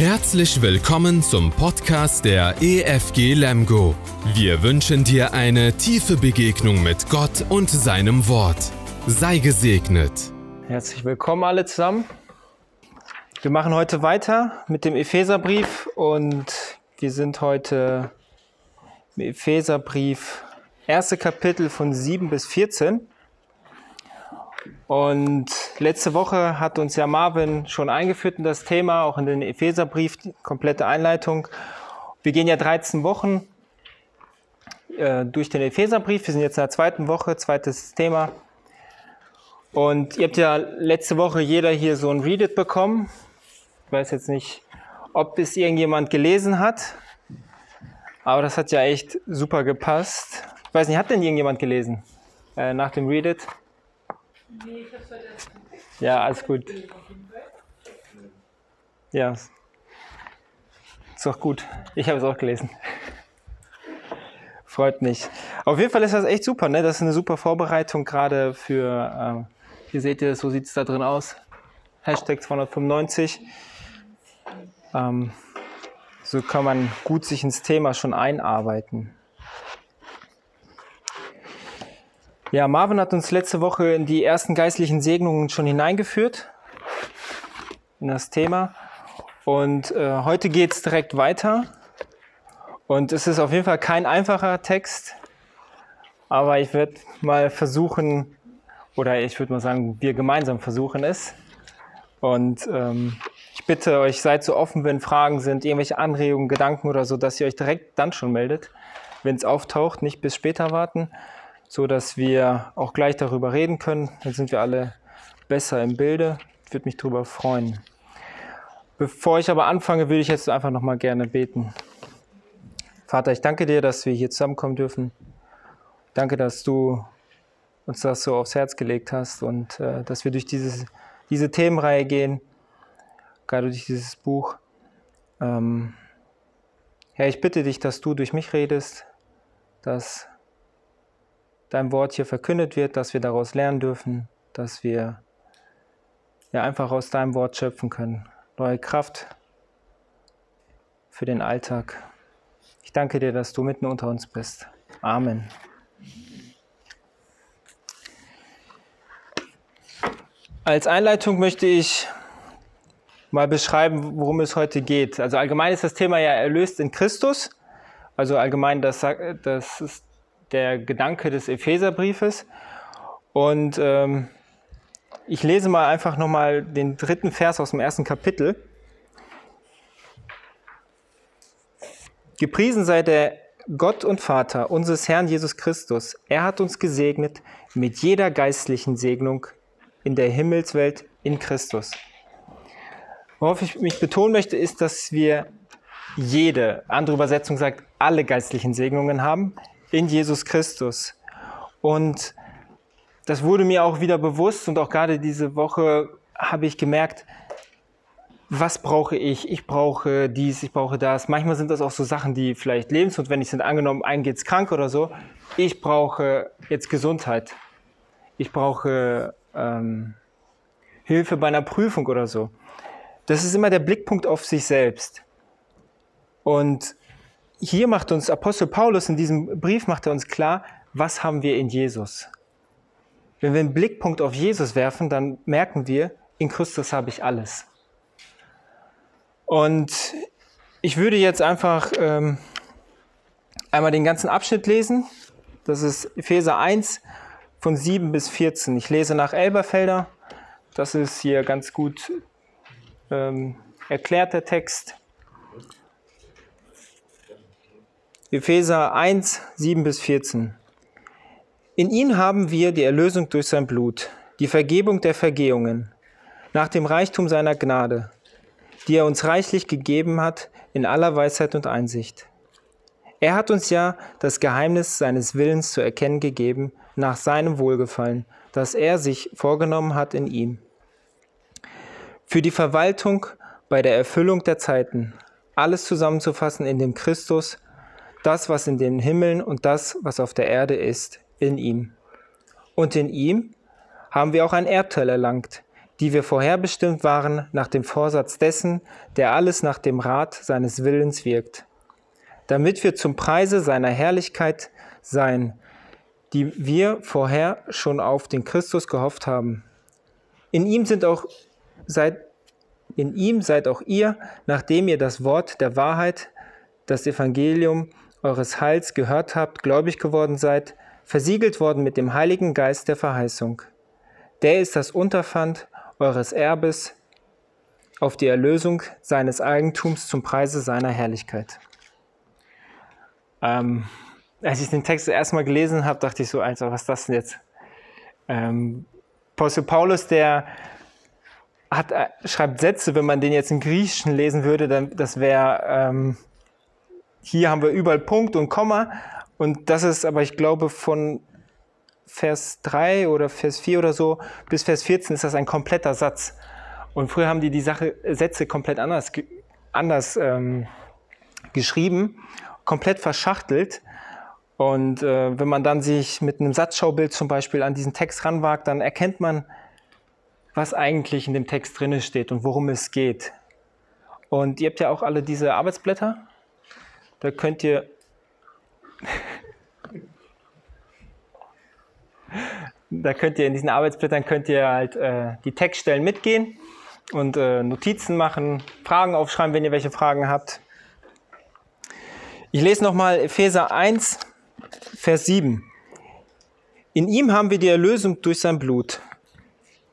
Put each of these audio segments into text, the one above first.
Herzlich willkommen zum Podcast der EFG Lemgo. Wir wünschen dir eine tiefe Begegnung mit Gott und seinem Wort. Sei gesegnet. Herzlich willkommen alle zusammen. Wir machen heute weiter mit dem Epheserbrief und wir sind heute im Epheserbrief, erste Kapitel von 7 bis 14. Und letzte Woche hat uns ja Marvin schon eingeführt in das Thema, auch in den Epheserbrief, komplette Einleitung. Wir gehen ja 13 Wochen äh, durch den Epheserbrief. Wir sind jetzt in der zweiten Woche, zweites Thema. Und ihr habt ja letzte Woche jeder hier so ein Read It bekommen. Ich weiß jetzt nicht, ob es irgendjemand gelesen hat. Aber das hat ja echt super gepasst. Ich weiß nicht, hat denn irgendjemand gelesen äh, nach dem Read It? Ja, alles gut. Ja. Ist doch gut. Ich habe es auch gelesen. Freut mich. Auf jeden Fall ist das echt super, ne? Das ist eine super Vorbereitung gerade für, äh, hier seht ihr, so sieht es da drin aus. Hashtag 295. Ähm, so kann man gut sich ins Thema schon einarbeiten. Ja, Marvin hat uns letzte Woche in die ersten geistlichen Segnungen schon hineingeführt in das Thema. Und äh, heute geht es direkt weiter. Und es ist auf jeden Fall kein einfacher Text, aber ich werde mal versuchen, oder ich würde mal sagen, wir gemeinsam versuchen es. Und ähm, ich bitte euch, seid so offen, wenn Fragen sind, irgendwelche Anregungen, Gedanken oder so, dass ihr euch direkt dann schon meldet, wenn es auftaucht, nicht bis später warten so dass wir auch gleich darüber reden können. Dann sind wir alle besser im Bilde. Ich würde mich darüber freuen. Bevor ich aber anfange, würde ich jetzt einfach noch mal gerne beten. Vater, ich danke dir, dass wir hier zusammenkommen dürfen. Danke, dass du uns das so aufs Herz gelegt hast und äh, dass wir durch dieses, diese Themenreihe gehen, gerade durch dieses Buch. Ähm, Herr, ich bitte dich, dass du durch mich redest, dass dein Wort hier verkündet wird, dass wir daraus lernen dürfen, dass wir ja einfach aus deinem Wort schöpfen können. Neue Kraft für den Alltag. Ich danke dir, dass du mitten unter uns bist. Amen. Als Einleitung möchte ich mal beschreiben, worum es heute geht. Also allgemein ist das Thema ja erlöst in Christus. Also allgemein, das, das ist der Gedanke des Epheserbriefes. Und ähm, ich lese mal einfach nochmal den dritten Vers aus dem ersten Kapitel. Gepriesen sei der Gott und Vater unseres Herrn Jesus Christus. Er hat uns gesegnet mit jeder geistlichen Segnung in der Himmelswelt in Christus. Worauf ich mich betonen möchte, ist, dass wir jede, andere Übersetzung sagt, alle geistlichen Segnungen haben in Jesus Christus. Und das wurde mir auch wieder bewusst und auch gerade diese Woche habe ich gemerkt, was brauche ich? Ich brauche dies, ich brauche das. Manchmal sind das auch so Sachen, die vielleicht lebensnotwendig sind. Angenommen, ein geht's krank oder so. Ich brauche jetzt Gesundheit. Ich brauche ähm, Hilfe bei einer Prüfung oder so. Das ist immer der Blickpunkt auf sich selbst. Und hier macht uns Apostel Paulus in diesem Brief macht er uns klar, was haben wir in Jesus. Wenn wir einen Blickpunkt auf Jesus werfen, dann merken wir, in Christus habe ich alles. Und ich würde jetzt einfach ähm, einmal den ganzen Abschnitt lesen. Das ist Epheser 1 von 7 bis 14. Ich lese nach Elberfelder. Das ist hier ganz gut ähm, erklärt, der Text. Epheser 1, 7 bis 14. In ihn haben wir die Erlösung durch sein Blut, die Vergebung der Vergehungen, nach dem Reichtum seiner Gnade, die er uns reichlich gegeben hat in aller Weisheit und Einsicht. Er hat uns ja das Geheimnis seines Willens zu erkennen gegeben, nach seinem Wohlgefallen, das er sich vorgenommen hat in ihm. Für die Verwaltung bei der Erfüllung der Zeiten, alles zusammenzufassen in dem Christus, das, was in den Himmeln und das, was auf der Erde ist, in ihm. Und in ihm haben wir auch ein Erbteil erlangt, die wir vorherbestimmt waren nach dem Vorsatz dessen, der alles nach dem Rat seines Willens wirkt, damit wir zum Preise seiner Herrlichkeit sein, die wir vorher schon auf den Christus gehofft haben. In ihm sind auch seid in ihm seid auch ihr, nachdem ihr das Wort der Wahrheit, das Evangelium eures Heils gehört habt, gläubig geworden seid, versiegelt worden mit dem Heiligen Geist der Verheißung. Der ist das Unterpfand eures Erbes auf die Erlösung seines Eigentums zum Preise seiner Herrlichkeit. Ähm, als ich den Text erstmal gelesen habe, dachte ich so, Alter, was ist das denn jetzt? Ähm, Apostel Paulus, der hat, äh, schreibt Sätze, wenn man den jetzt im Griechischen lesen würde, dann das wäre, ähm, hier haben wir überall Punkt und Komma. Und das ist aber, ich glaube, von Vers 3 oder Vers 4 oder so bis Vers 14 ist das ein kompletter Satz. Und früher haben die die Sache, Sätze komplett anders, anders ähm, geschrieben, komplett verschachtelt. Und äh, wenn man dann sich mit einem Satzschaubild zum Beispiel an diesen Text ranwagt, dann erkennt man, was eigentlich in dem Text drin steht und worum es geht. Und ihr habt ja auch alle diese Arbeitsblätter. Da könnt ihr da könnt ihr in diesen Arbeitsblättern könnt ihr halt äh, die Textstellen mitgehen und äh, Notizen machen, Fragen aufschreiben, wenn ihr welche Fragen habt. Ich lese nochmal Epheser 1, Vers 7. In ihm haben wir die Erlösung durch sein Blut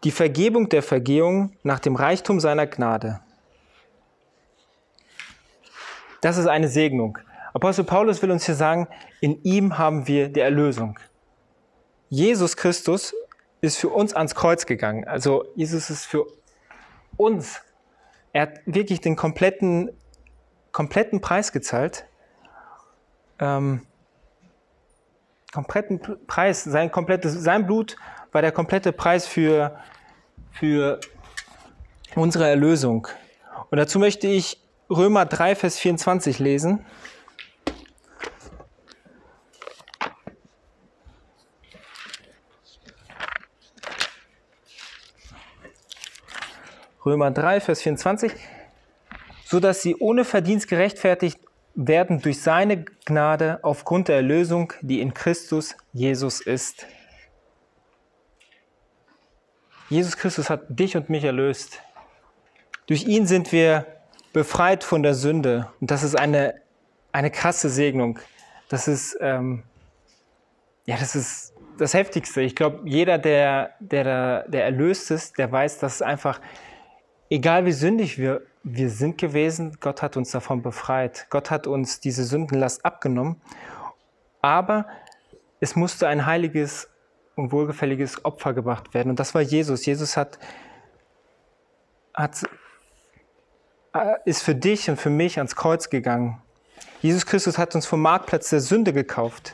die Vergebung der Vergehung nach dem Reichtum seiner Gnade. Das ist eine Segnung. Apostel Paulus will uns hier sagen, in ihm haben wir die Erlösung. Jesus Christus ist für uns ans Kreuz gegangen. Also Jesus ist für uns. Er hat wirklich den kompletten, kompletten Preis gezahlt. Ähm, kompletten Preis, sein komplettes, sein Blut war der komplette Preis für, für unsere Erlösung. Und dazu möchte ich Römer 3, Vers 24 lesen. Römer 3, Vers 24, so dass sie ohne Verdienst gerechtfertigt werden durch seine Gnade aufgrund der Erlösung, die in Christus Jesus ist. Jesus Christus hat dich und mich erlöst. Durch ihn sind wir befreit von der Sünde. Und das ist eine, eine krasse Segnung. Das ist, ähm, ja, das ist das Heftigste. Ich glaube, jeder, der, der, der erlöst ist, der weiß, dass es einfach, egal wie sündig wir, wir sind gewesen, Gott hat uns davon befreit. Gott hat uns diese Sündenlast abgenommen. Aber es musste ein heiliges und wohlgefälliges Opfer gebracht werden. Und das war Jesus. Jesus hat, hat, ist für dich und für mich ans Kreuz gegangen. Jesus Christus hat uns vom Marktplatz der Sünde gekauft,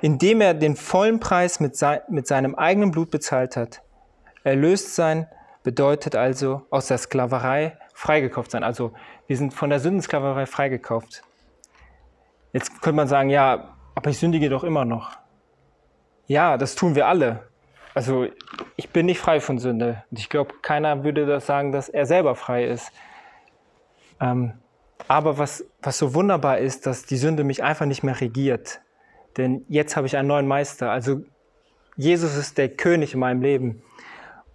indem er den vollen Preis mit, sein, mit seinem eigenen Blut bezahlt hat. Erlöst sein bedeutet also aus der Sklaverei freigekauft sein. Also wir sind von der Sündensklaverei freigekauft. Jetzt könnte man sagen, ja, aber ich sündige doch immer noch. Ja, das tun wir alle. Also ich bin nicht frei von Sünde. Und ich glaube, keiner würde das sagen, dass er selber frei ist. Ähm, aber was, was so wunderbar ist, dass die Sünde mich einfach nicht mehr regiert. Denn jetzt habe ich einen neuen Meister. Also Jesus ist der König in meinem Leben.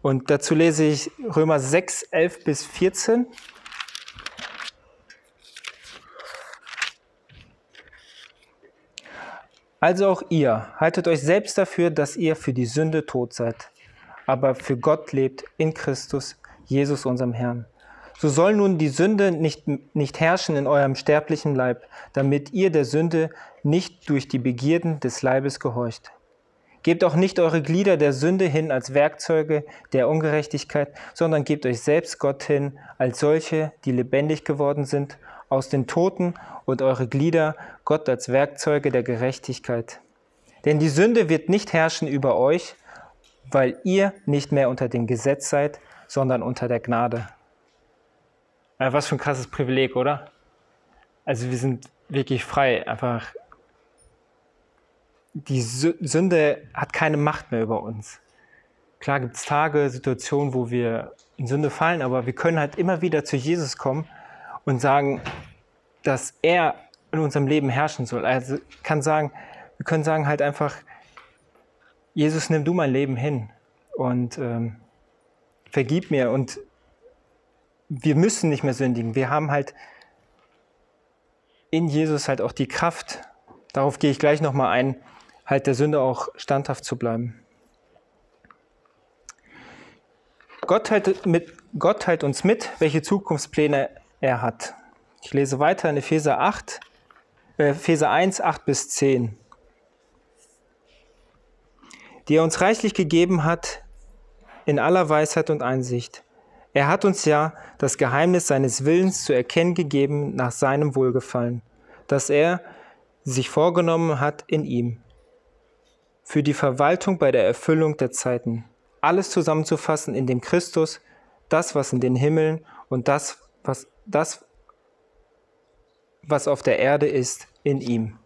Und dazu lese ich Römer 6, 11 bis 14. Also auch ihr, haltet euch selbst dafür, dass ihr für die Sünde tot seid, aber für Gott lebt in Christus, Jesus unserem Herrn. So soll nun die Sünde nicht, nicht herrschen in eurem sterblichen Leib, damit ihr der Sünde nicht durch die Begierden des Leibes gehorcht. Gebt auch nicht eure Glieder der Sünde hin als Werkzeuge der Ungerechtigkeit, sondern gebt euch selbst Gott hin als solche, die lebendig geworden sind aus den Toten und eure Glieder Gott als Werkzeuge der Gerechtigkeit. Denn die Sünde wird nicht herrschen über euch, weil ihr nicht mehr unter dem Gesetz seid, sondern unter der Gnade. Ja, was für ein krasses Privileg, oder? Also wir sind wirklich frei. Einfach die Sünde hat keine Macht mehr über uns. Klar gibt es Tage, Situationen, wo wir in Sünde fallen, aber wir können halt immer wieder zu Jesus kommen und sagen, dass er in unserem Leben herrschen soll. Also kann sagen, wir können sagen halt einfach, Jesus, nimm du mein Leben hin und ähm, vergib mir. Und wir müssen nicht mehr sündigen. Wir haben halt in Jesus halt auch die Kraft, darauf gehe ich gleich nochmal ein, halt der Sünde auch standhaft zu bleiben. Gott teilt, mit, Gott teilt uns mit, welche Zukunftspläne er hat. Ich lese weiter in Epheser 8, äh, Epheser 1, 8 bis 10. Die er uns reichlich gegeben hat in aller Weisheit und Einsicht. Er hat uns ja das Geheimnis seines Willens zu erkennen gegeben nach seinem Wohlgefallen, das er sich vorgenommen hat in ihm, für die Verwaltung bei der Erfüllung der Zeiten, alles zusammenzufassen in dem Christus, das, was in den Himmeln und das, was, das, was auf der Erde ist, in ihm.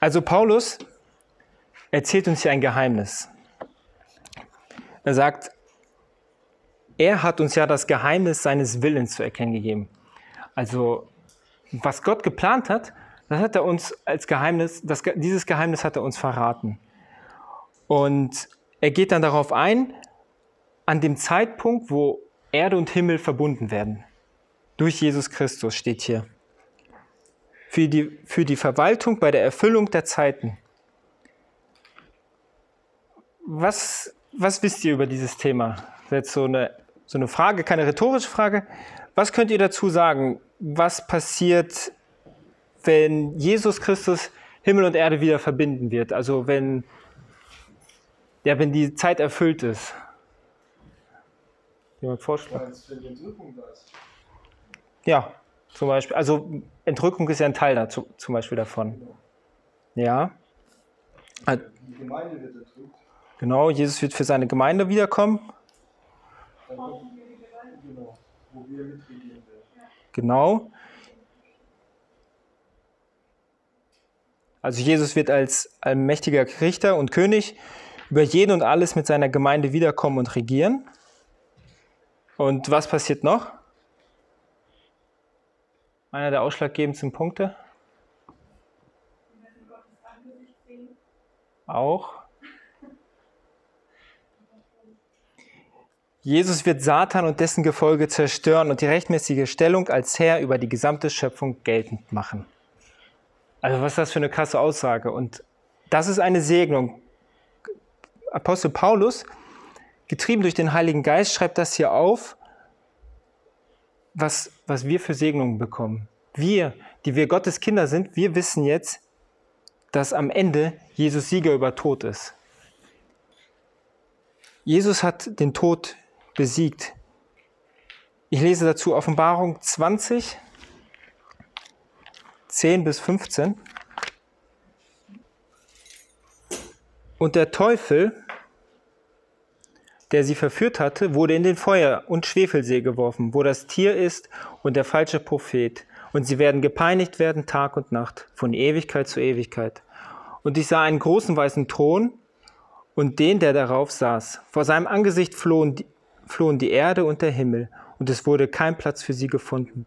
Also Paulus erzählt uns hier ein Geheimnis. Er sagt, er hat uns ja das Geheimnis seines Willens zu erkennen gegeben. Also was Gott geplant hat, das hat er uns als Geheimnis, das, dieses Geheimnis hat er uns verraten. Und er geht dann darauf ein, an dem Zeitpunkt, wo Erde und Himmel verbunden werden. Durch Jesus Christus steht hier. Für die, für die Verwaltung bei der Erfüllung der Zeiten. Was, was wisst ihr über dieses Thema? Das ist jetzt so eine, so eine Frage, keine rhetorische Frage. Was könnt ihr dazu sagen? Was passiert, wenn Jesus Christus Himmel und Erde wieder verbinden wird? Also wenn, ja, wenn die Zeit erfüllt ist. Jemand vorschlagen? Ja, zum Beispiel. Also Entrückung ist ja ein Teil dazu, zum Beispiel davon. Ja. Die Gemeinde wird entrückt. Genau, Jesus wird für seine Gemeinde wiederkommen. Genau. Also Jesus wird als allmächtiger Richter und König über jeden und alles mit seiner Gemeinde wiederkommen und regieren. Und was passiert noch? Einer der ausschlaggebendsten Punkte? Auch. Jesus wird Satan und dessen Gefolge zerstören und die rechtmäßige Stellung als Herr über die gesamte Schöpfung geltend machen. Also was ist das für eine krasse Aussage? Und das ist eine Segnung. Apostel Paulus, getrieben durch den Heiligen Geist, schreibt das hier auf, was, was wir für Segnungen bekommen. Wir, die wir Gottes Kinder sind, wir wissen jetzt, dass am Ende Jesus Sieger über Tod ist. Jesus hat den Tod besiegt. Ich lese dazu Offenbarung 20, 10 bis 15. Und der Teufel, der sie verführt hatte, wurde in den Feuer- und Schwefelsee geworfen, wo das Tier ist und der falsche Prophet. Und sie werden gepeinigt werden Tag und Nacht, von Ewigkeit zu Ewigkeit. Und ich sah einen großen weißen Thron und den, der darauf saß. Vor seinem Angesicht flohen die, flohen die Erde und der Himmel, und es wurde kein Platz für sie gefunden.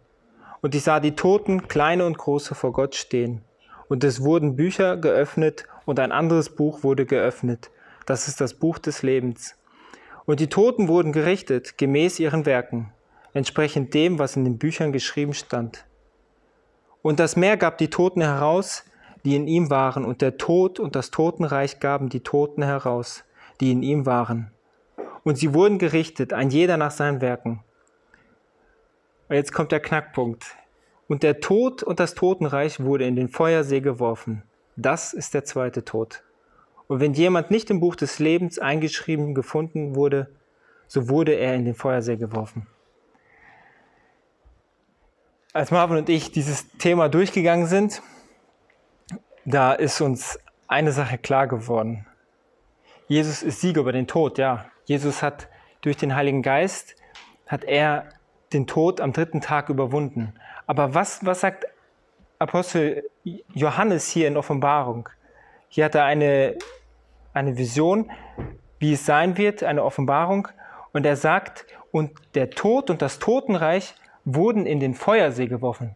Und ich sah die Toten, kleine und große, vor Gott stehen. Und es wurden Bücher geöffnet, und ein anderes Buch wurde geöffnet. Das ist das Buch des Lebens. Und die Toten wurden gerichtet, gemäß ihren Werken, entsprechend dem, was in den Büchern geschrieben stand. Und das Meer gab die Toten heraus, die in ihm waren, und der Tod und das Totenreich gaben die Toten heraus, die in ihm waren und sie wurden gerichtet, ein jeder nach seinen Werken. Und jetzt kommt der Knackpunkt. Und der Tod und das Totenreich wurde in den Feuersee geworfen. Das ist der zweite Tod. Und wenn jemand nicht im Buch des Lebens eingeschrieben gefunden wurde, so wurde er in den Feuersee geworfen. Als Marvin und ich dieses Thema durchgegangen sind, da ist uns eine Sache klar geworden. Jesus ist Sieger über den Tod, ja. Jesus hat durch den Heiligen Geist, hat er den Tod am dritten Tag überwunden. Aber was, was sagt Apostel Johannes hier in Offenbarung? Hier hat er eine, eine Vision, wie es sein wird, eine Offenbarung. Und er sagt, und der Tod und das Totenreich wurden in den Feuersee geworfen.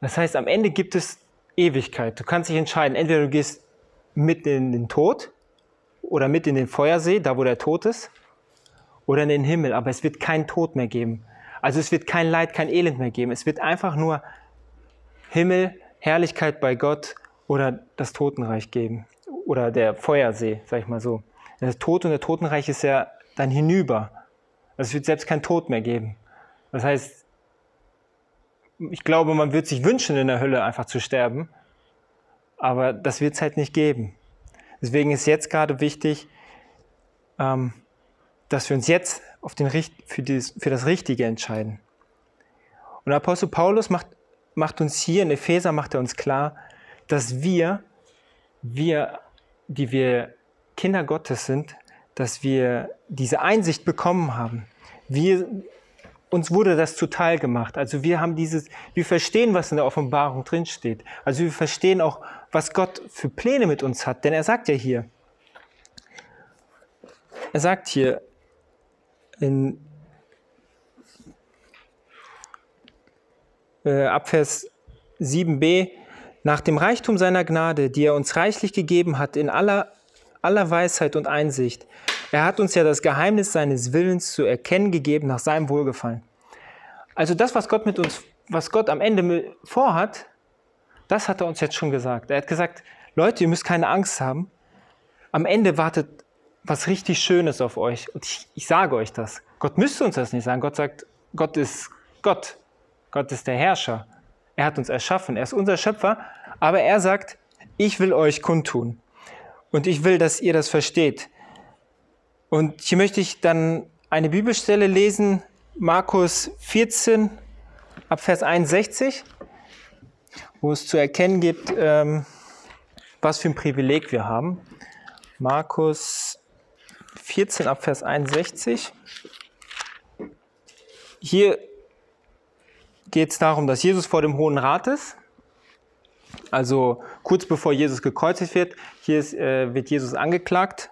Das heißt, am Ende gibt es Ewigkeit. Du kannst dich entscheiden, entweder du gehst mit in den Tod oder mit in den Feuersee, da wo der Tod ist, oder in den Himmel, aber es wird keinen Tod mehr geben. Also es wird kein Leid, kein Elend mehr geben. Es wird einfach nur Himmel, Herrlichkeit bei Gott oder das Totenreich geben. Oder der Feuersee, sag ich mal so. Der Tod und der Totenreich ist ja dann hinüber. Also es wird selbst kein Tod mehr geben. Das heißt, ich glaube, man wird sich wünschen, in der Hölle einfach zu sterben, aber das wird es halt nicht geben. Deswegen ist jetzt gerade wichtig, ähm, dass wir uns jetzt auf den, für, dieses, für das Richtige entscheiden. Und Apostel Paulus macht, macht uns hier, in Epheser macht er uns klar, dass wir, wir, die wir Kinder Gottes sind, dass wir diese Einsicht bekommen haben. Wir, uns wurde das zuteil gemacht. Also wir haben dieses, wir verstehen, was in der Offenbarung drinsteht. Also wir verstehen auch, was Gott für Pläne mit uns hat. Denn er sagt ja hier, er sagt hier in äh, Abvers 7b, nach dem Reichtum seiner Gnade, die er uns reichlich gegeben hat in aller, aller Weisheit und Einsicht, er hat uns ja das Geheimnis seines Willens zu erkennen gegeben nach seinem Wohlgefallen. Also das, was Gott mit uns, was Gott am Ende vorhat, das hat er uns jetzt schon gesagt. Er hat gesagt, Leute, ihr müsst keine Angst haben. Am Ende wartet was richtig Schönes auf euch. Und ich, ich sage euch das. Gott müsste uns das nicht sagen. Gott sagt, Gott ist Gott. Gott ist der Herrscher. Er hat uns erschaffen. Er ist unser Schöpfer. Aber er sagt, ich will euch kundtun. Und ich will, dass ihr das versteht. Und hier möchte ich dann eine Bibelstelle lesen, Markus 14, ab Vers 61, wo es zu erkennen gibt, ähm, was für ein Privileg wir haben. Markus 14, ab Vers 61. Hier geht es darum, dass Jesus vor dem Hohen Rat ist. Also kurz bevor Jesus gekreuzigt wird, hier ist, äh, wird Jesus angeklagt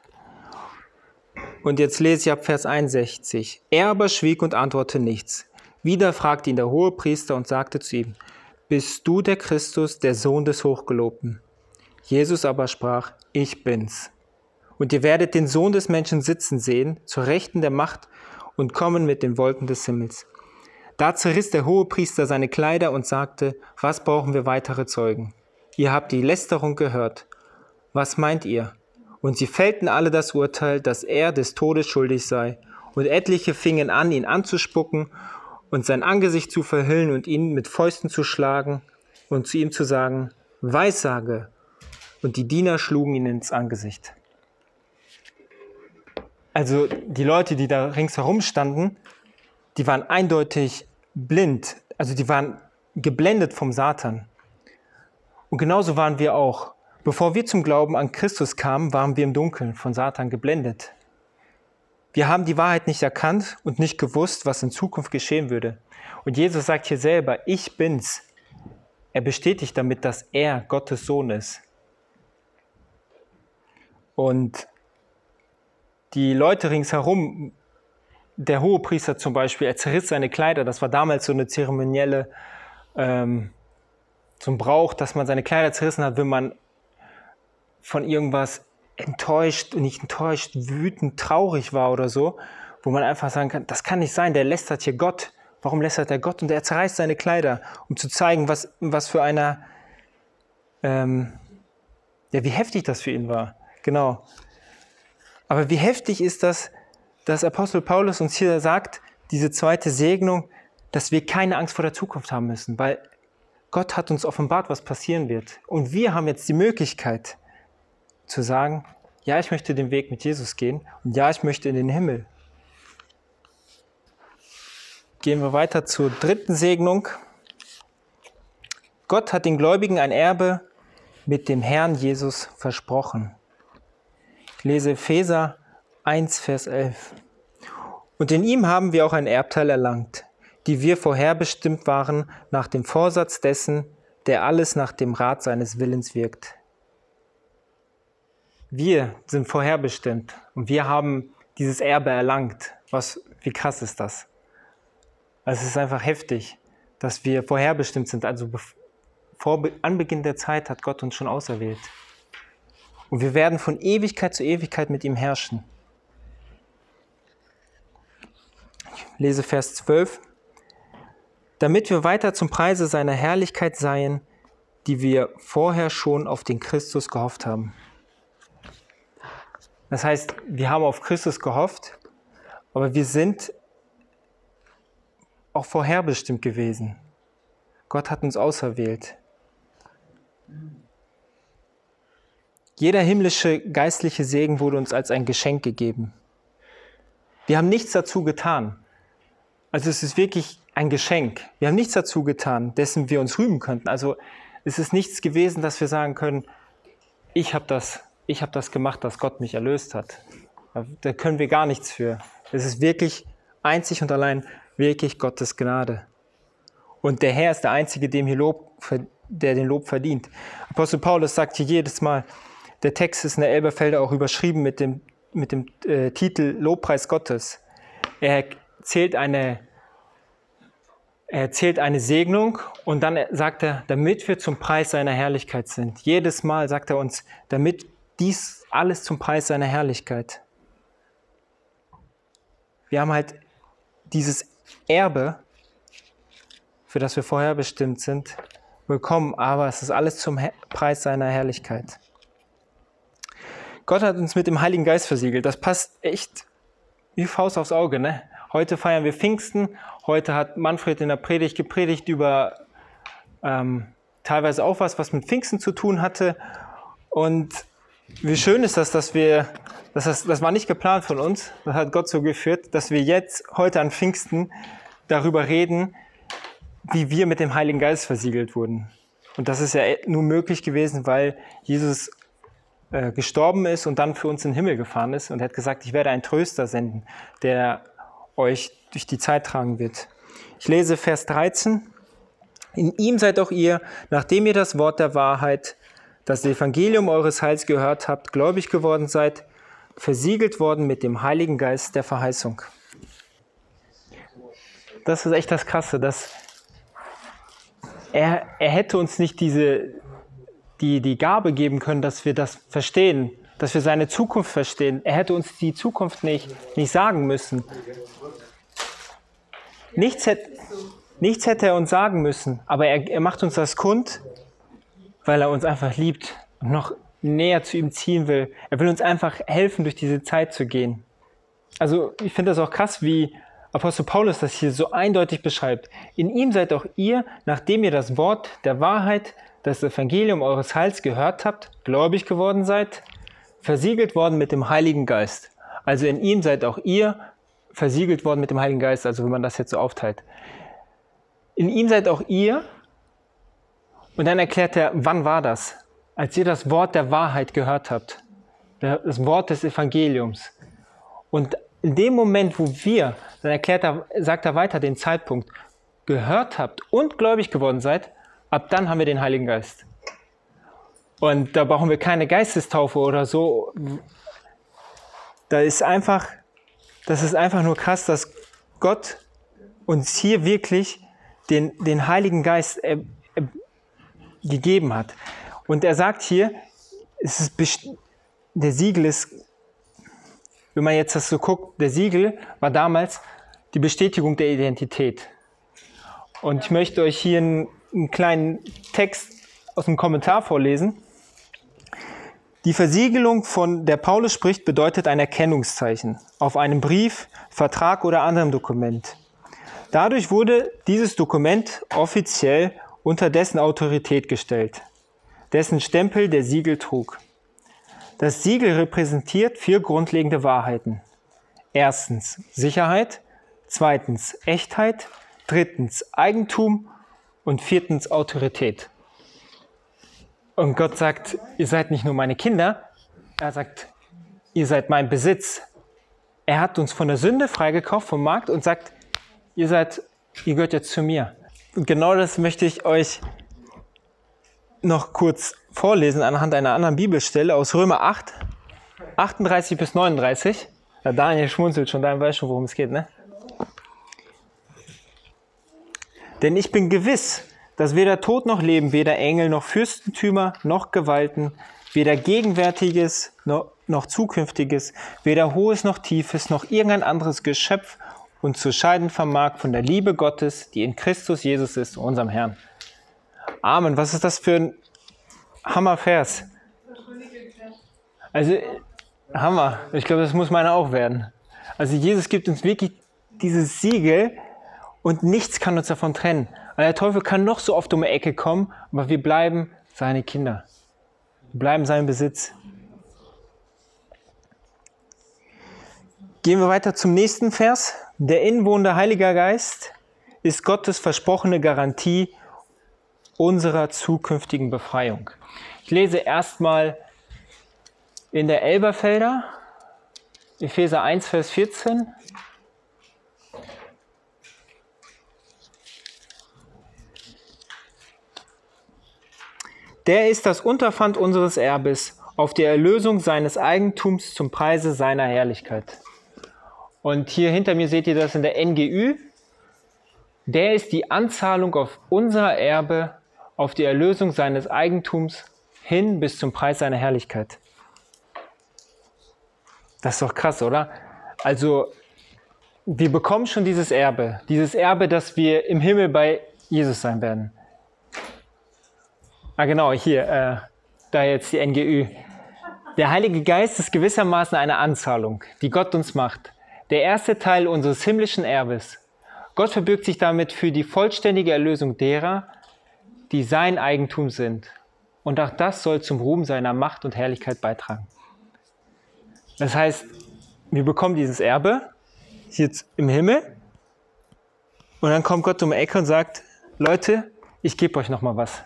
und jetzt lese ich ab Vers 61. Er aber schwieg und antwortete nichts. Wieder fragte ihn der Hohepriester und sagte zu ihm, Bist du der Christus, der Sohn des Hochgelobten? Jesus aber sprach, Ich bin's. Und ihr werdet den Sohn des Menschen sitzen sehen, zur Rechten der Macht und kommen mit den Wolken des Himmels. Da zerriss der Hohepriester seine Kleider und sagte, was brauchen wir weitere Zeugen? Ihr habt die Lästerung gehört. Was meint ihr? Und sie fällten alle das Urteil, dass er des Todes schuldig sei. Und etliche fingen an, ihn anzuspucken und sein Angesicht zu verhüllen und ihn mit Fäusten zu schlagen und zu ihm zu sagen, Weissage. Und die Diener schlugen ihn ins Angesicht. Also die Leute, die da ringsherum standen, die waren eindeutig blind, also die waren geblendet vom Satan. Und genauso waren wir auch. Bevor wir zum Glauben an Christus kamen, waren wir im Dunkeln von Satan geblendet. Wir haben die Wahrheit nicht erkannt und nicht gewusst, was in Zukunft geschehen würde. Und Jesus sagt hier selber, ich bin's. Er bestätigt damit, dass er Gottes Sohn ist. Und die Leute ringsherum, der Hohepriester zum Beispiel, er zerriss seine Kleider. Das war damals so eine zeremonielle, ähm, ein Brauch, dass man seine Kleider zerrissen hat, wenn man von irgendwas enttäuscht, nicht enttäuscht, wütend, traurig war oder so, wo man einfach sagen kann, das kann nicht sein, der lästert hier Gott. Warum lästert er Gott? Und er zerreißt seine Kleider, um zu zeigen, was, was für einer, ähm, ja, wie heftig das für ihn war. Genau. Aber wie heftig ist das, dass Apostel Paulus uns hier sagt, diese zweite Segnung, dass wir keine Angst vor der Zukunft haben müssen, weil Gott hat uns offenbart, was passieren wird. Und wir haben jetzt die Möglichkeit, zu sagen, ja, ich möchte den Weg mit Jesus gehen und ja, ich möchte in den Himmel. Gehen wir weiter zur dritten Segnung. Gott hat den Gläubigen ein Erbe mit dem Herrn Jesus versprochen. Ich lese Epheser 1, Vers 11. Und in ihm haben wir auch ein Erbteil erlangt, die wir vorherbestimmt waren nach dem Vorsatz dessen, der alles nach dem Rat seines Willens wirkt Wir sind vorherbestimmt und wir haben dieses Erbe erlangt. Was, wie krass ist das? Also es ist einfach heftig, dass wir vorherbestimmt sind. Also vor Anbeginn der Zeit hat Gott uns schon auserwählt. Und wir werden von Ewigkeit zu Ewigkeit mit ihm herrschen. Ich lese Vers 12. Damit wir weiter zum Preise seiner Herrlichkeit seien, die wir vorher schon auf den Christus gehofft haben. Das heißt, wir haben auf Christus gehofft, aber wir sind auch vorherbestimmt gewesen. Gott hat uns auserwählt. Jeder himmlische geistliche Segen wurde uns als ein Geschenk gegeben. Wir haben nichts dazu getan. Also es ist wirklich ein Geschenk. Wir haben nichts dazu getan, dessen wir uns rühmen könnten. Also es ist nichts gewesen, dass wir sagen können, ich habe das, ich habe das gemacht, dass Gott mich erlöst hat. Da können wir gar nichts für. Es ist wirklich einzig und allein wirklich Gottes Gnade. Und der Herr ist der Einzige, dem hier Lob, der den Lob verdient. Apostel Paulus sagt hier jedes Mal, der Text ist in der Elberfelder auch überschrieben mit dem, mit dem äh, Titel Lobpreis Gottes. Er erzählt eine, er erzählt eine Segnung und dann sagt er, damit wir zum Preis seiner Herrlichkeit sind. Jedes Mal sagt er uns, damit dies alles zum Preis seiner Herrlichkeit. Wir haben halt dieses Erbe, für das wir vorher bestimmt sind, bekommen, aber es ist alles zum Preis seiner Herrlichkeit. Gott hat uns mit dem Heiligen Geist versiegelt. Das passt echt wie Faust aufs Auge. Ne? Heute feiern wir Pfingsten. Heute hat Manfred in der Predigt gepredigt über ähm, teilweise auch was, was mit Pfingsten zu tun hatte. Und wie schön ist das, dass wir, dass das, das war nicht geplant von uns, das hat Gott so geführt, dass wir jetzt heute an Pfingsten darüber reden, wie wir mit dem Heiligen Geist versiegelt wurden. Und das ist ja nur möglich gewesen, weil Jesus äh, gestorben ist und dann für uns in den Himmel gefahren ist und er hat gesagt, ich werde einen Tröster senden, der euch durch die Zeit tragen wird. Ich lese Vers 13. In ihm seid auch ihr, nachdem ihr das Wort der Wahrheit, das Evangelium eures Heils gehört habt, gläubig geworden seid, versiegelt worden mit dem Heiligen Geist der Verheißung. Das ist echt das Krasse, dass er, er hätte uns nicht diese, die, die Gabe geben können, dass wir das verstehen, dass wir seine Zukunft verstehen. Er hätte uns die Zukunft nicht, nicht sagen müssen. Nichts hätte, nichts hätte er uns sagen müssen, aber er, er macht uns das kund, weil er uns einfach liebt und noch näher zu ihm ziehen will. Er will uns einfach helfen, durch diese Zeit zu gehen. Also ich finde das auch krass, wie Apostel Paulus das hier so eindeutig beschreibt. In ihm seid auch ihr, nachdem ihr das Wort der Wahrheit, das Evangelium eures Heils gehört habt, gläubig geworden seid, versiegelt worden mit dem Heiligen Geist. Also in ihm seid auch ihr versiegelt worden mit dem Heiligen Geist, also wenn man das jetzt so aufteilt. In ihm seid auch ihr, und dann erklärt er, wann war das? Als ihr das Wort der Wahrheit gehört habt, das Wort des Evangeliums. Und in dem Moment, wo wir, dann erklärt er, sagt er weiter den Zeitpunkt, gehört habt und gläubig geworden seid, ab dann haben wir den Heiligen Geist. Und da brauchen wir keine Geistestaufe oder so. Da ist einfach, das ist einfach nur krass, dass Gott uns hier wirklich den, den Heiligen Geist äh, äh, gegeben hat. Und er sagt hier, es ist, der Siegel ist wenn man jetzt das so guckt, der Siegel war damals die Bestätigung der Identität. Und ich möchte euch hier einen, einen kleinen Text aus dem Kommentar vorlesen. Die Versiegelung, von der Paulus spricht, bedeutet ein Erkennungszeichen auf einem Brief, Vertrag oder anderem Dokument. Dadurch wurde dieses Dokument offiziell unter dessen Autorität gestellt, dessen Stempel der Siegel trug. Das Siegel repräsentiert vier grundlegende Wahrheiten. Erstens Sicherheit, zweitens Echtheit, drittens Eigentum und viertens Autorität. Und Gott sagt, ihr seid nicht nur meine Kinder, er sagt, ihr seid mein Besitz. Er hat uns von der Sünde freigekauft vom Markt und sagt, ihr seid, ihr gehört jetzt zu mir. Und genau das möchte ich euch noch kurz vorlesen anhand einer anderen Bibelstelle aus Römer 8, 38 bis 39. Ja, Daniel schmunzelt schon, Daniel weiß schon, worum es geht, ne? Denn ich bin gewiss, dass weder Tod noch Leben, weder Engel noch Fürstentümer noch Gewalten, weder Gegenwärtiges noch, noch Zukünftiges, weder Hohes noch Tiefes noch irgendein anderes Geschöpf uns zu scheiden vermag von der Liebe Gottes, die in Christus Jesus ist, unserem Herrn. Amen. Was ist das für ein Hammervers? Also, Hammer. Ich glaube, das muss meiner auch werden. Also, Jesus gibt uns wirklich dieses Siegel und nichts kann uns davon trennen. Weil der Teufel kann noch so oft um die Ecke kommen, aber wir bleiben seine Kinder. Wir bleiben sein Besitz. Gehen wir weiter zum nächsten Vers. Der inwohnende Heilige Geist ist Gottes versprochene Garantie unserer zukünftigen Befreiung. Ich lese erstmal in der Elberfelder, Epheser 1, Vers 14. Der ist das Unterpfand unseres Erbes auf die Erlösung seines Eigentums zum Preise seiner Herrlichkeit. Und hier hinter mir seht ihr das in der NGÜ. Der ist die Anzahlung auf unser Erbe, auf die Erlösung seines Eigentums hin bis zum Preis seiner Herrlichkeit. Das ist doch krass, oder? Also, wir bekommen schon dieses Erbe, dieses Erbe, dass wir im Himmel bei Jesus sein werden. Ah, genau, hier, äh, da jetzt die NGÜ. Der Heilige Geist ist gewissermaßen eine Anzahlung, die Gott uns macht. Der erste Teil unseres himmlischen Erbes. Gott verbirgt sich damit für die vollständige Erlösung derer, die sein Eigentum sind. Und auch das soll zum Ruhm seiner Macht und Herrlichkeit beitragen. Das heißt, wir bekommen dieses Erbe jetzt im Himmel und dann kommt Gott um die Ecke und sagt, Leute, ich gebe euch noch mal was.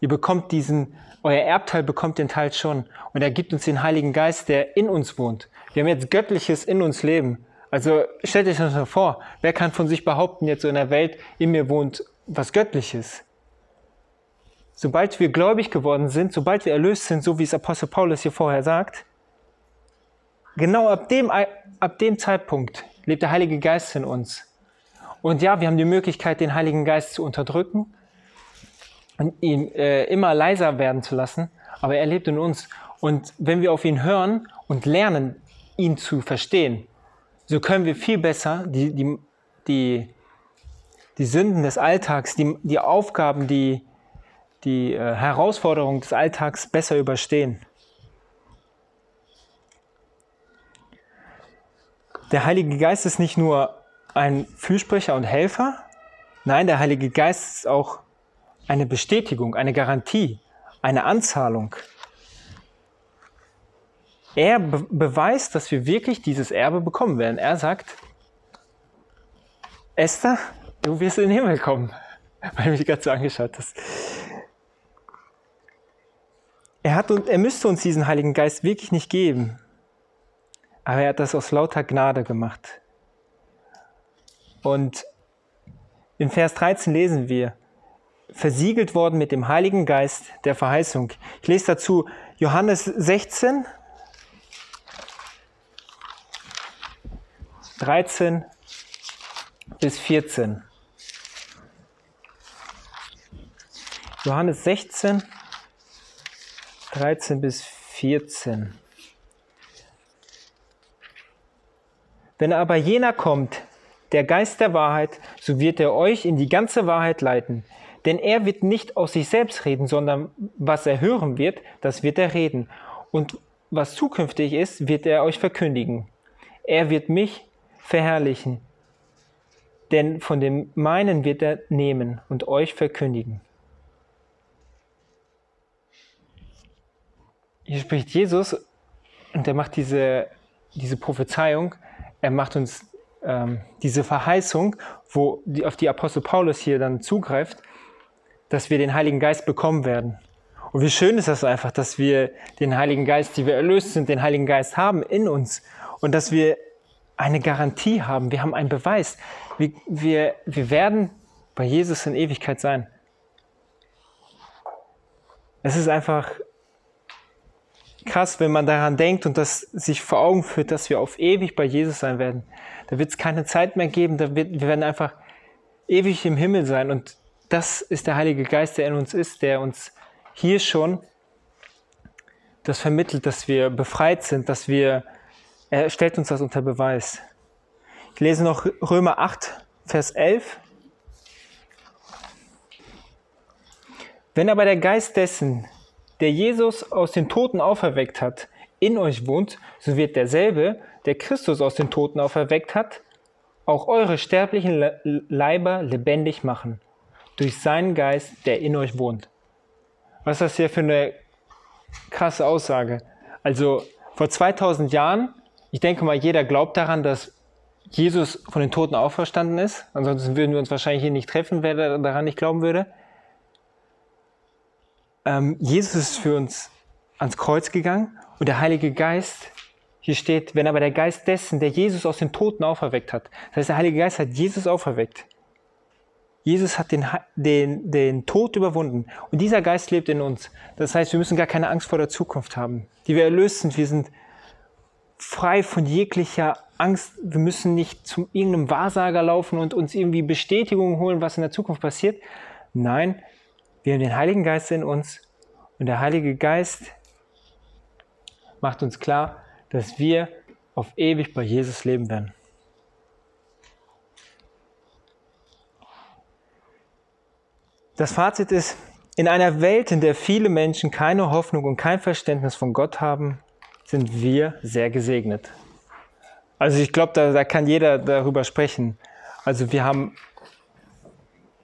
Ihr bekommt diesen, euer Erbteil bekommt den Teil schon. Und er gibt uns den Heiligen Geist, der in uns wohnt. Wir haben jetzt Göttliches in uns leben. Also stellt euch das mal vor, wer kann von sich behaupten, jetzt so in der Welt, in mir wohnt was Göttliches? Sobald wir gläubig geworden sind, sobald wir erlöst sind, so wie es Apostel Paulus hier vorher sagt, genau ab dem, ab dem Zeitpunkt lebt der Heilige Geist in uns. Und ja, wir haben die Möglichkeit, den Heiligen Geist zu unterdrücken und ihn äh, immer leiser werden zu lassen, aber er lebt in uns. Und wenn wir auf ihn hören und lernen, ihn zu verstehen, so können wir viel besser die, die, die, die Sünden des Alltags, die, die Aufgaben, die, die äh, Herausforderungen des Alltags besser überstehen. Der Heilige Geist ist nicht nur ein Fürsprecher und Helfer, nein, der Heilige Geist ist auch eine Bestätigung, eine Garantie, eine Anzahlung. Er be beweist, dass wir wirklich dieses Erbe bekommen werden. Er sagt, Esther, du wirst in den Himmel kommen, weil du mich gerade so angeschaut hast. Er, hat, er müsste uns diesen Heiligen Geist wirklich nicht geben, aber er hat das aus lauter Gnade gemacht. Und in Vers 13 lesen wir, versiegelt worden mit dem Heiligen Geist der Verheißung. Ich lese dazu Johannes 16, 13 bis 14. Johannes 16, 13 bis 14. Wenn aber jener kommt, der Geist der Wahrheit, so wird er euch in die ganze Wahrheit leiten. Denn er wird nicht aus sich selbst reden, sondern was er hören wird, das wird er reden. Und was zukünftig ist, wird er euch verkündigen. Er wird mich verherrlichen, denn von dem meinen wird er nehmen und euch verkündigen. Hier spricht Jesus und er macht diese, diese Prophezeiung, er macht uns ähm, diese Verheißung, wo die, auf die Apostel Paulus hier dann zugreift, dass wir den Heiligen Geist bekommen werden. Und wie schön ist das einfach, dass wir den Heiligen Geist, die wir erlöst sind, den Heiligen Geist haben in uns und dass wir eine Garantie haben. Wir haben einen Beweis. Wir, wir, wir werden bei Jesus in Ewigkeit sein. Es ist einfach krass, wenn man daran denkt und das sich vor Augen führt, dass wir auf ewig bei Jesus sein werden. Da wird es keine Zeit mehr geben, da wird, wir werden einfach ewig im Himmel sein. Und das ist der Heilige Geist, der in uns ist, der uns hier schon das vermittelt, dass wir befreit sind, dass wir, er stellt uns das unter Beweis. Ich lese noch Römer 8, Vers 11. Wenn aber der Geist dessen, der Jesus aus den Toten auferweckt hat, in euch wohnt, so wird derselbe, der Christus aus den Toten auferweckt hat, auch eure sterblichen Leiber lebendig machen, durch seinen Geist, der in euch wohnt. Was ist das hier für eine krasse Aussage? Also vor 2000 Jahren, ich denke mal, jeder glaubt daran, dass Jesus von den Toten auferstanden ist. Ansonsten würden wir uns wahrscheinlich hier nicht treffen, wer daran nicht glauben würde. Ähm, Jesus ist für uns ans Kreuz gegangen und der Heilige Geist, hier steht, wenn aber der Geist dessen, der Jesus aus den Toten auferweckt hat, das heißt, der Heilige Geist hat Jesus auferweckt. Jesus hat den, den, den Tod überwunden und dieser Geist lebt in uns. Das heißt, wir müssen gar keine Angst vor der Zukunft haben, die wir erlöst sind. Wir sind frei von jeglicher Angst. Wir müssen nicht zu irgendeinem Wahrsager laufen und uns irgendwie Bestätigung holen, was in der Zukunft passiert. Nein, wir haben den Heiligen Geist in uns und der Heilige Geist macht uns klar, dass wir auf ewig bei Jesus leben werden. Das Fazit ist, in einer Welt, in der viele Menschen keine Hoffnung und kein Verständnis von Gott haben, sind wir sehr gesegnet. Also ich glaube, da, da kann jeder darüber sprechen. Also wir haben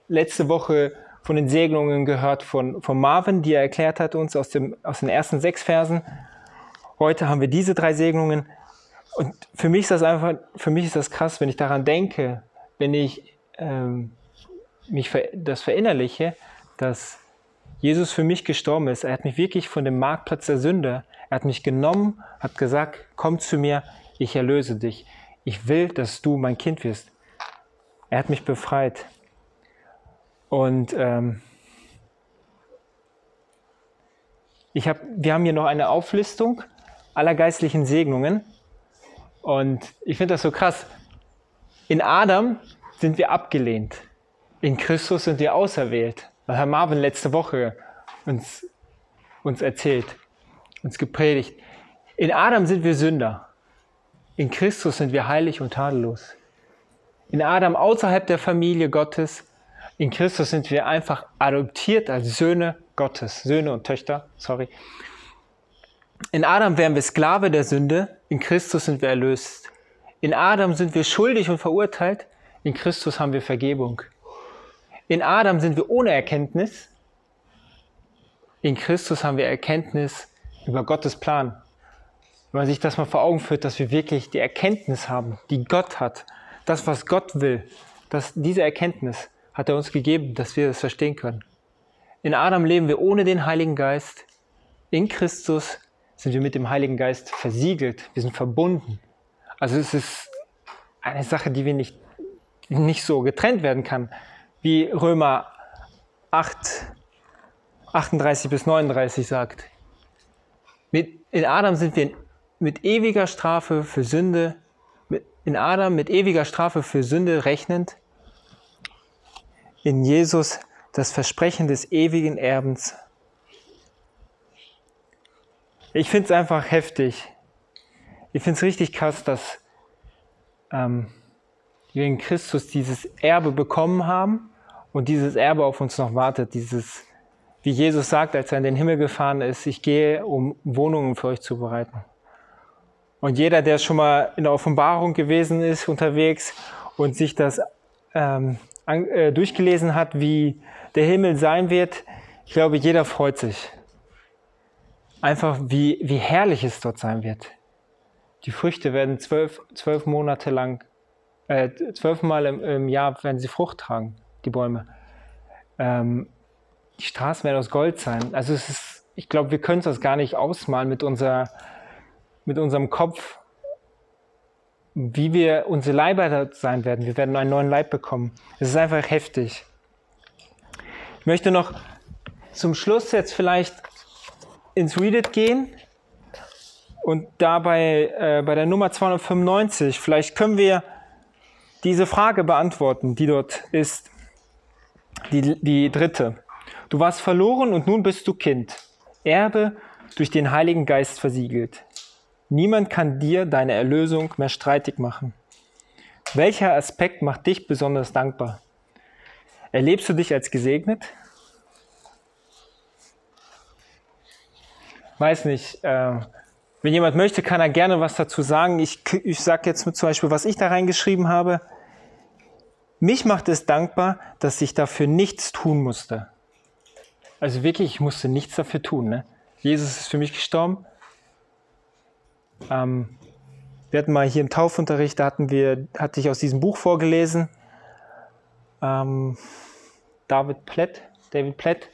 letzte Woche von den Segnungen gehört von, von Marvin, die er erklärt hat uns aus, dem, aus den ersten sechs Versen. Heute haben wir diese drei Segnungen. Und für mich ist das einfach, für mich ist das krass, wenn ich daran denke, wenn ich ähm, mich das verinnerliche, dass Jesus für mich gestorben ist. Er hat mich wirklich von dem Marktplatz der Sünde, er hat mich genommen, hat gesagt, komm zu mir, ich erlöse dich. Ich will, dass du mein Kind wirst. Er hat mich befreit. Und ähm, ich hab, wir haben hier noch eine Auflistung aller geistlichen Segnungen. Und ich finde das so krass. In Adam sind wir abgelehnt. In Christus sind wir auserwählt. Das hat Marvin letzte Woche uns, uns erzählt, uns gepredigt. In Adam sind wir Sünder. In Christus sind wir heilig und tadellos. In Adam außerhalb der Familie Gottes in Christus sind wir einfach adoptiert als Söhne Gottes, Söhne und Töchter, sorry. In Adam wären wir Sklave der Sünde, in Christus sind wir erlöst. In Adam sind wir schuldig und verurteilt, in Christus haben wir Vergebung. In Adam sind wir ohne Erkenntnis, in Christus haben wir Erkenntnis über Gottes Plan. Wenn man sich das mal vor Augen führt, dass wir wirklich die Erkenntnis haben, die Gott hat, das, was Gott will, dass diese Erkenntnis, hat er uns gegeben, dass wir das verstehen können. In Adam leben wir ohne den Heiligen Geist. In Christus sind wir mit dem Heiligen Geist versiegelt. Wir sind verbunden. Also es ist eine Sache, die wir nicht, nicht so getrennt werden kann, wie Römer 8, 38 bis 39 sagt. Mit, in Adam sind wir mit ewiger Strafe für Sünde, mit, in Adam mit ewiger Strafe für Sünde rechnend, in Jesus das Versprechen des ewigen Erbens. Ich finde es einfach heftig. Ich finde es richtig krass, dass ähm, wir in Christus dieses Erbe bekommen haben und dieses Erbe auf uns noch wartet. Dieses, wie Jesus sagt, als er in den Himmel gefahren ist, ich gehe, um Wohnungen für euch zu bereiten. Und jeder, der schon mal in der Offenbarung gewesen ist, unterwegs und sich das ähm, an, äh, durchgelesen hat, wie der Himmel sein wird, ich glaube, jeder freut sich. Einfach, wie, wie herrlich es dort sein wird. Die Früchte werden zwölf, zwölf Monate lang, äh, zwölfmal im, im Jahr werden sie Frucht tragen, die Bäume. Ähm, die Straßen werden aus Gold sein. Also es ist, ich glaube, wir können es das gar nicht ausmalen mit, unser, mit unserem Kopf, wie wir unsere Leiber sein werden. Wir werden einen neuen Leib bekommen. Es ist einfach heftig. Ich möchte noch zum Schluss jetzt vielleicht ins Read It gehen Und dabei äh, bei der Nummer 295, vielleicht können wir diese Frage beantworten, die dort ist, die, die dritte. Du warst verloren und nun bist du Kind, Erbe durch den Heiligen Geist versiegelt. Niemand kann dir deine Erlösung mehr streitig machen. Welcher Aspekt macht dich besonders dankbar? Erlebst du dich als gesegnet? Weiß nicht. Äh, wenn jemand möchte, kann er gerne was dazu sagen. Ich, ich sage jetzt zum Beispiel, was ich da reingeschrieben habe. Mich macht es dankbar, dass ich dafür nichts tun musste. Also wirklich, ich musste nichts dafür tun. Ne? Jesus ist für mich gestorben. Ähm, wir hatten mal hier im Taufunterricht, da hatten wir, hatte ich aus diesem Buch vorgelesen. Ähm, David Plett, David Plett.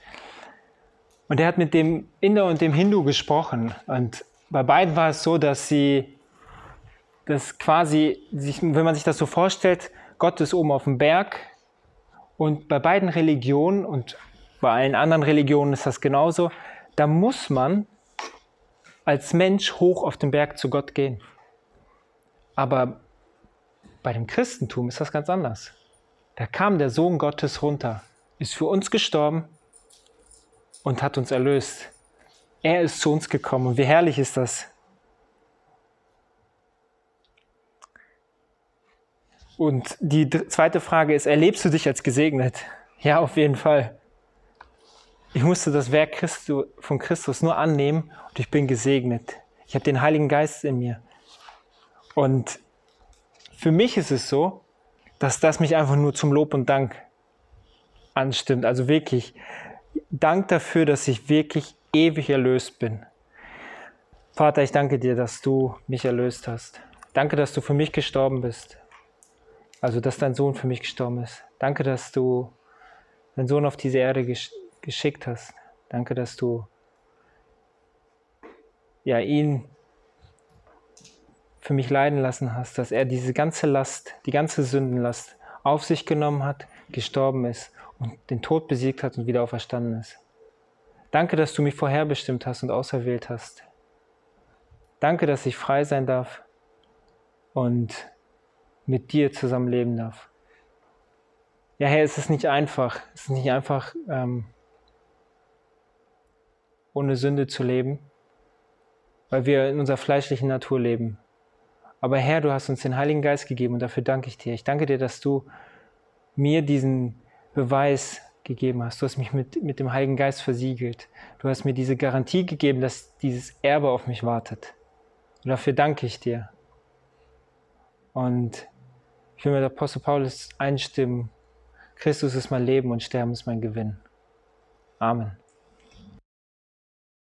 Und er hat mit dem Inder und dem Hindu gesprochen. Und bei beiden war es so, dass sie das quasi, wenn man sich das so vorstellt, Gott ist oben auf dem Berg. Und bei beiden Religionen und bei allen anderen Religionen ist das genauso, da muss man als Mensch hoch auf den Berg zu Gott gehen. Aber bei dem Christentum ist das ganz anders. Da kam der Sohn Gottes runter, ist für uns gestorben und hat uns erlöst. Er ist zu uns gekommen und wie herrlich ist das. Und die zweite Frage ist, erlebst du dich als gesegnet? Ja, auf jeden Fall. Ich musste das Werk Christu, von Christus nur annehmen und ich bin gesegnet. Ich habe den Heiligen Geist in mir. Und für mich ist es so, dass das mich einfach nur zum Lob und Dank anstimmt. Also wirklich Dank dafür, dass ich wirklich ewig erlöst bin. Vater, ich danke dir, dass du mich erlöst hast. Danke, dass du für mich gestorben bist. Also, dass dein Sohn für mich gestorben ist. Danke, dass du deinen Sohn auf diese Erde gesch geschickt hast. Danke, dass du ja, ihn für mich leiden lassen hast, dass er diese ganze Last, die ganze Sündenlast auf sich genommen hat, gestorben ist und den Tod besiegt hat und wieder auferstanden ist. Danke, dass du mich vorherbestimmt hast und auserwählt hast. Danke, dass ich frei sein darf und mit dir zusammen leben darf. Ja, Herr, es ist nicht einfach. Es ist nicht einfach, ähm, ohne Sünde zu leben, weil wir in unserer fleischlichen Natur leben. Aber Herr, du hast uns den Heiligen Geist gegeben und dafür danke ich dir. Ich danke dir, dass du mir diesen Beweis gegeben hast. Du hast mich mit, mit dem Heiligen Geist versiegelt. Du hast mir diese Garantie gegeben, dass dieses Erbe auf mich wartet. Und dafür danke ich dir. Und ich will mit Apostel Paulus einstimmen. Christus ist mein Leben und Sterben ist mein Gewinn. Amen.